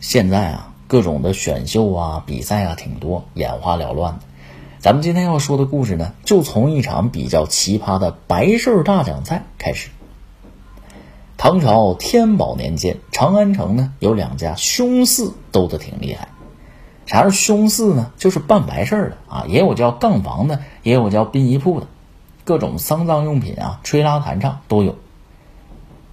现在啊，各种的选秀啊、比赛啊挺多，眼花缭乱的。咱们今天要说的故事呢，就从一场比较奇葩的白事儿大奖赛开始。唐朝天宝年间，长安城呢有两家凶寺斗得挺厉害。啥是凶寺呢？就是办白事儿的啊，也有叫杠房的，也有叫殡仪铺的，各种丧葬用品啊、吹拉弹唱都有。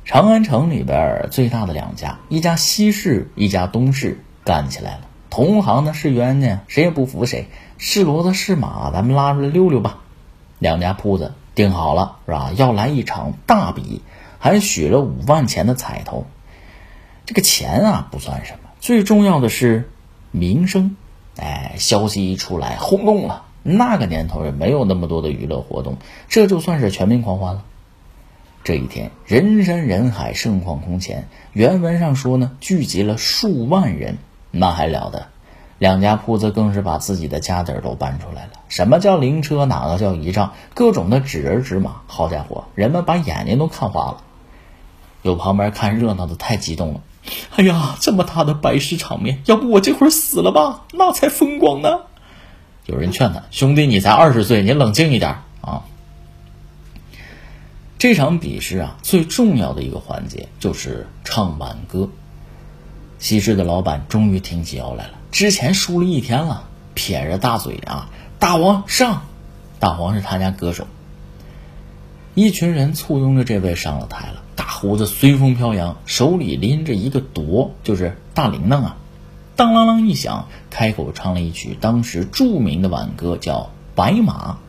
长安城里边最大的两家，一家西市，一家东市，干起来了。同行呢是冤家，谁也不服谁。是骡子是马，咱们拉出来溜溜吧。两家铺子定好了，是吧？要来一场大比，还许了五万钱的彩头。这个钱啊不算什么，最重要的是名声。哎，消息一出来，轰动了。那个年头也没有那么多的娱乐活动，这就算是全民狂欢了。这一天，人山人海，盛况空前。原文上说呢，聚集了数万人，那还了得？两家铺子更是把自己的家底儿都搬出来了。什么叫灵车？哪个叫仪仗？各种的纸人纸马，好家伙，人们把眼睛都看花了。有旁边看热闹的太激动了，哎呀，这么大的白事场面，要不我这会儿死了吧，那才风光呢。有人劝他，兄弟，你才二十岁，你冷静一点。这场比试啊，最重要的一个环节就是唱挽歌。西市的老板终于挺起腰来了。之前输了一天了，撇着大嘴啊！大王上，大王是他家歌手。一群人簇拥着这位上了台了，大胡子随风飘扬，手里拎着一个铎，就是大铃铛啊，当啷啷一响，开口唱了一曲当时著名的挽歌，叫《白马》。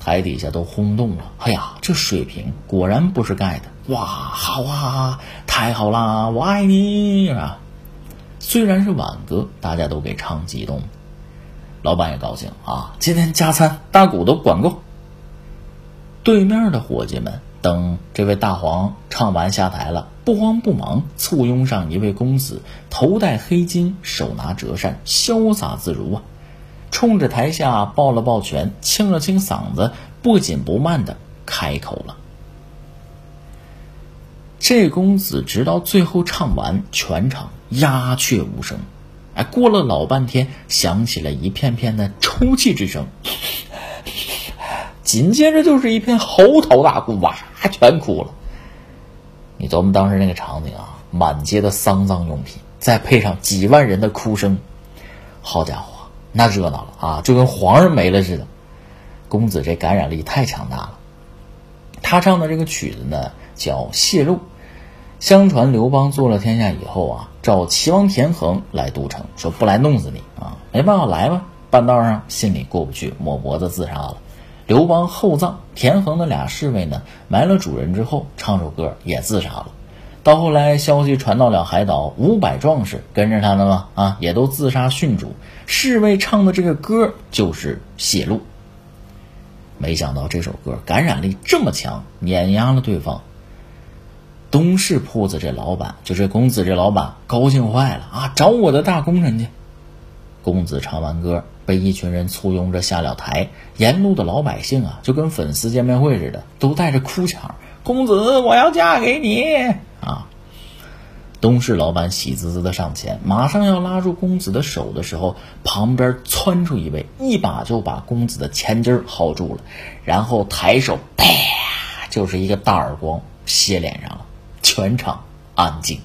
台底下都轰动了，哎呀，这水平果然不是盖的！哇，好啊，太好啦，我爱你啊！虽然是挽歌，大家都给唱激动，老板也高兴啊！今天加餐，大鼓都管够。对面的伙计们等这位大黄唱完下台了，不慌不忙簇拥上一位公子，头戴黑巾，手拿折扇，潇洒自如啊！冲着台下抱了抱拳，清了清嗓子，不紧不慢的开口了。这公子直到最后唱完，全场鸦雀无声。哎，过了老半天，响起了一片片的抽泣之声，紧接着就是一片嚎啕大哭，哇，全哭了。你琢磨当时那个场景啊，满街的丧葬用品，再配上几万人的哭声，好家伙，那热闹了啊，就跟皇上没了似的。公子这感染力太强大了。他唱的这个曲子呢？叫泄露。相传刘邦做了天下以后啊，召齐王田横来都城，说不来弄死你啊，没办法来吧。半道上心里过不去，抹脖子自杀了。刘邦厚葬，田横的俩侍卫呢，埋了主人之后，唱首歌也自杀了。到后来消息传到了海岛，五百壮士跟着他的嘛啊，也都自杀殉主。侍卫唱的这个歌就是血路。没想到这首歌感染力这么强，碾压了对方。东市铺子这老板，就这公子这老板高兴坏了啊！找我的大功臣去。公子唱完歌，被一群人簇拥着下了台。沿路的老百姓啊，就跟粉丝见面会似的，都带着哭腔：“公子，我要嫁给你！”啊！东市老板喜滋滋的上前，马上要拉住公子的手的时候，旁边窜出一位，一把就把公子的前襟薅住了，然后抬手啪，就是一个大耳光，歇脸上了。全场安静。